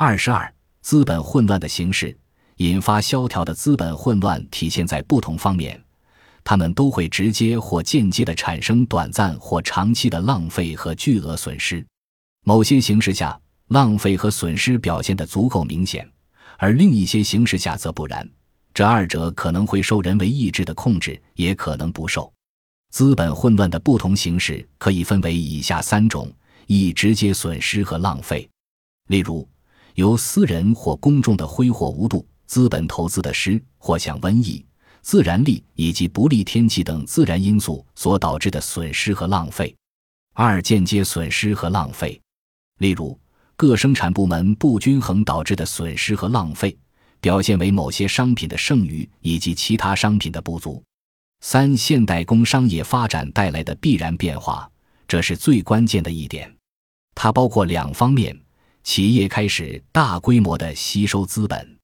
二十二，资本混乱的形式，引发萧条的资本混乱体现在不同方面，它们都会直接或间接地产生短暂或长期的浪费和巨额损失。某些形势下，浪费和损失表现得足够明显，而另一些形势下则不然。这二者可能会受人为意志的控制，也可能不受。资本混乱的不同形式可以分为以下三种：一、直接损失和浪费，例如由私人或公众的挥霍无度、资本投资的失，或像瘟疫、自然力以及不利天气等自然因素所导致的损失和浪费；二、间接损失和浪费，例如各生产部门不均衡导致的损失和浪费，表现为某些商品的剩余以及其他商品的不足。三、现代工商业发展带来的必然变化，这是最关键的一点。它包括两方面：企业开始大规模的吸收资本，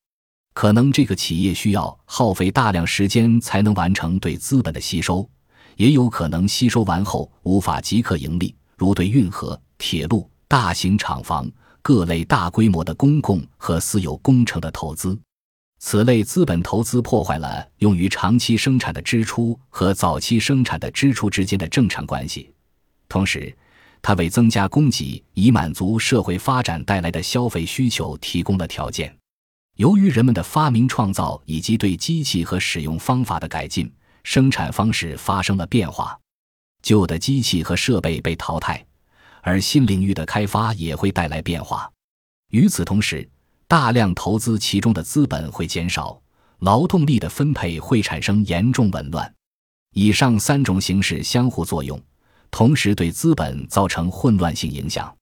可能这个企业需要耗费大量时间才能完成对资本的吸收；也有可能吸收完后无法即刻盈利，如对运河、铁路、大型厂房、各类大规模的公共和私有工程的投资。此类资本投资破坏了用于长期生产的支出和早期生产的支出之间的正常关系，同时，它为增加供给以满足社会发展带来的消费需求提供了条件。由于人们的发明创造以及对机器和使用方法的改进，生产方式发生了变化，旧的机器和设备被淘汰，而新领域的开发也会带来变化。与此同时，大量投资其中的资本会减少，劳动力的分配会产生严重紊乱。以上三种形式相互作用，同时对资本造成混乱性影响。